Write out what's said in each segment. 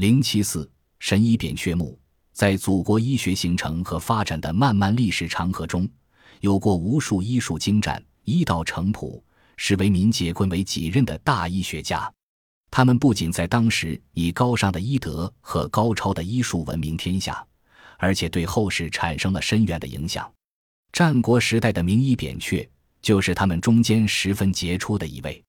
零七四神医扁鹊墓，在祖国医学形成和发展的漫漫历史长河中，有过无数医术精湛、医道成朴、视为民解困为己任的大医学家。他们不仅在当时以高尚的医德和高超的医术闻名天下，而且对后世产生了深远的影响。战国时代的名医扁鹊就是他们中间十分杰出的一位。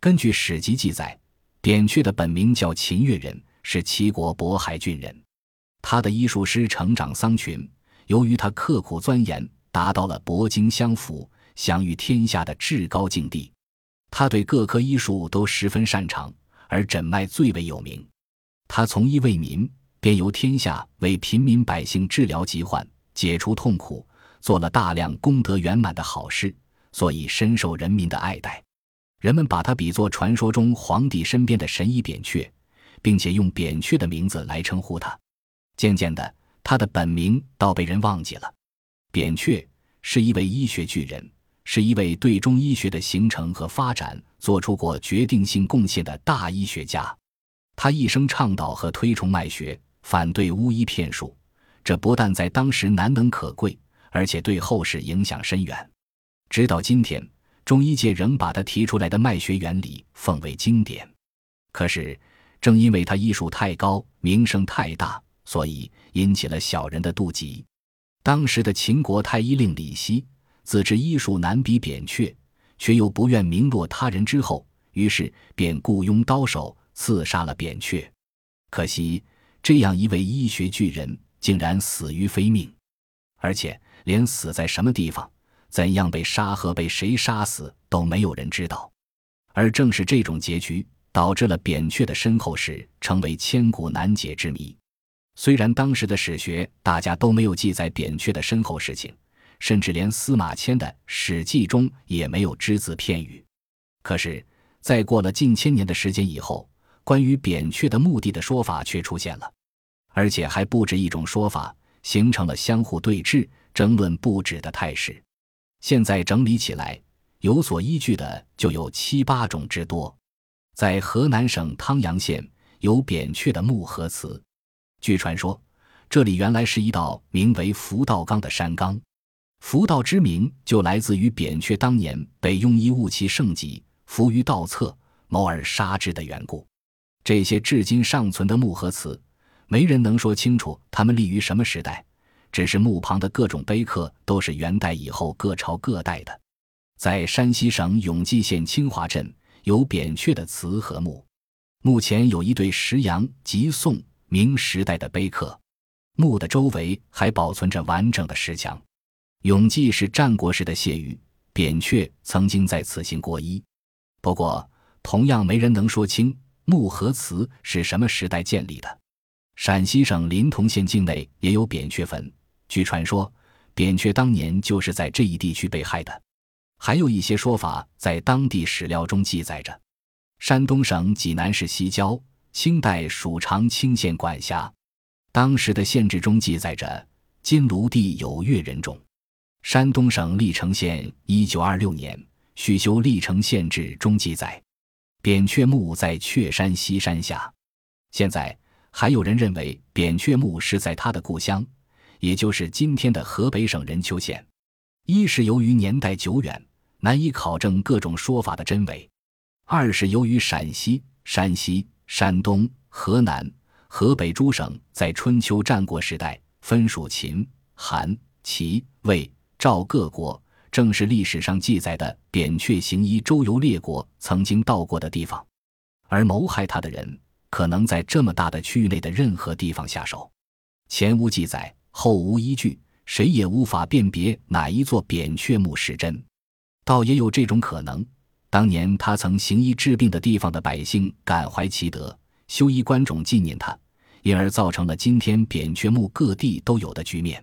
根据史籍记载，扁鹊的本名叫秦越人，是齐国渤海郡人。他的医术师成长桑群，由于他刻苦钻研，达到了博经相符、享誉天下的至高境地。他对各科医术都十分擅长。而诊脉最为有名，他从医为民，遍游天下，为平民百姓治疗疾患、解除痛苦，做了大量功德圆满的好事，所以深受人民的爱戴。人们把他比作传说中皇帝身边的神医扁鹊，并且用扁鹊的名字来称呼他。渐渐的，他的本名倒被人忘记了。扁鹊是一位医学巨人。是一位对中医学的形成和发展做出过决定性贡献的大医学家。他一生倡导和推崇脉学，反对巫医骗术，这不但在当时难能可贵，而且对后世影响深远。直到今天，中医界仍把他提出来的脉学原理奉为经典。可是，正因为他医术太高，名声太大，所以引起了小人的妒忌。当时的秦国太医令李希。自知医术难比扁鹊，却又不愿名落他人之后，于是便雇佣刀手刺杀了扁鹊。可惜，这样一位医学巨人竟然死于非命，而且连死在什么地方、怎样被杀和被谁杀死都没有人知道。而正是这种结局，导致了扁鹊的身后事成为千古难解之谜。虽然当时的史学大家都没有记载扁鹊的身后事情。甚至连司马迁的《史记》中也没有只字片语。可是，在过了近千年的时间以后，关于扁鹊的墓地的说法却出现了，而且还不止一种说法，形成了相互对峙、争论不止的态势。现在整理起来，有所依据的就有七八种之多。在河南省汤阳县有扁鹊的墓和祠，据传说，这里原来是一道名为福道冈的山冈。福道之名就来自于扁鹊当年被庸医误其圣疾，伏于道侧，谋而杀之的缘故。这些至今尚存的墓和祠，没人能说清楚它们立于什么时代，只是墓旁的各种碑刻都是元代以后各朝各代的。在山西省永济县清华镇有扁鹊的祠和墓，墓前有一对石羊及宋明时代的碑刻，墓的周围还保存着完整的石墙。永济是战国时的谢玉，扁鹊曾经在此行过医。不过，同样没人能说清木和祠是什么时代建立的。陕西省临潼县境内也有扁鹊坟，据传说，扁鹊当年就是在这一地区被害的。还有一些说法在当地史料中记载着。山东省济南市西郊，清代属长清县管辖，当时的县志中记载着金庐地有越人种。山东省历城县一九二六年续修历城县志中记载，扁鹊墓在鹊山西山下。现在还有人认为扁鹊墓是在他的故乡，也就是今天的河北省任丘县。一是由于年代久远，难以考证各种说法的真伪；二是由于陕西、山西、山东、河南、河北诸省在春秋战国时代分属秦、韩、齐、魏。赵各国正是历史上记载的扁鹊行医周游列国曾经到过的地方，而谋害他的人可能在这么大的区域内的任何地方下手。前无记载，后无依据，谁也无法辨别哪一座扁鹊墓是真。倒也有这种可能：当年他曾行医治病的地方的百姓感怀其德，修医观冢纪念他，因而造成了今天扁鹊墓各地都有的局面。